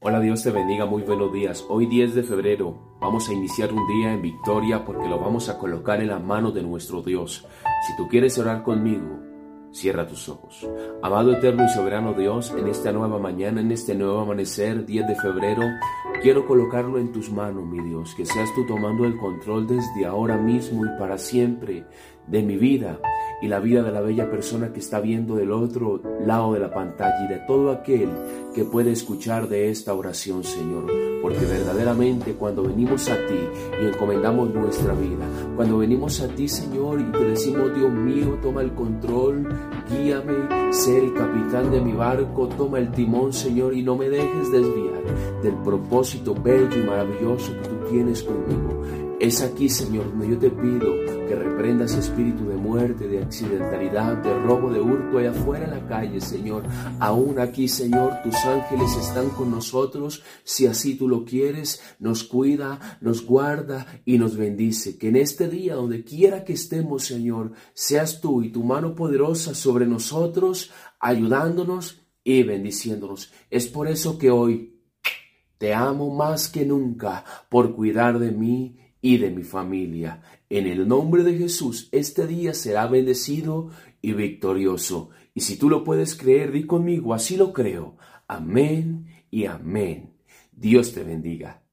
Hola, Dios te bendiga, muy buenos días. Hoy 10 de febrero vamos a iniciar un día en victoria porque lo vamos a colocar en la mano de nuestro Dios. Si tú quieres orar conmigo, cierra tus ojos. Amado eterno y soberano Dios, en esta nueva mañana, en este nuevo amanecer, 10 de febrero, quiero colocarlo en tus manos, mi Dios, que seas tú tomando el control desde ahora mismo y para siempre de mi vida y la vida de la bella persona que está viendo del otro lado de la pantalla y de todo aquel que puede escuchar de esta oración, Señor. Porque verdaderamente cuando venimos a ti y encomendamos nuestra vida, cuando venimos a ti, Señor, y te decimos, Dios mío, toma el control, guíame, sé el capitán de mi barco, toma el timón, Señor, y no me dejes desviar del propósito bello y maravilloso que tú tienes conmigo. Es aquí, Señor, donde yo te pido que reprendas espíritu de muerte, de accidentalidad, de robo, de hurto allá afuera en la calle, Señor. Aún aquí, Señor, tus ángeles están con nosotros. Si así tú lo quieres, nos cuida, nos guarda y nos bendice. Que en este día, donde quiera que estemos, Señor, seas tú y tu mano poderosa sobre nosotros, ayudándonos y bendiciéndonos. Es por eso que hoy te amo más que nunca por cuidar de mí y de mi familia. En el nombre de Jesús, este día será bendecido y victorioso. Y si tú lo puedes creer, di conmigo, así lo creo. Amén y amén. Dios te bendiga.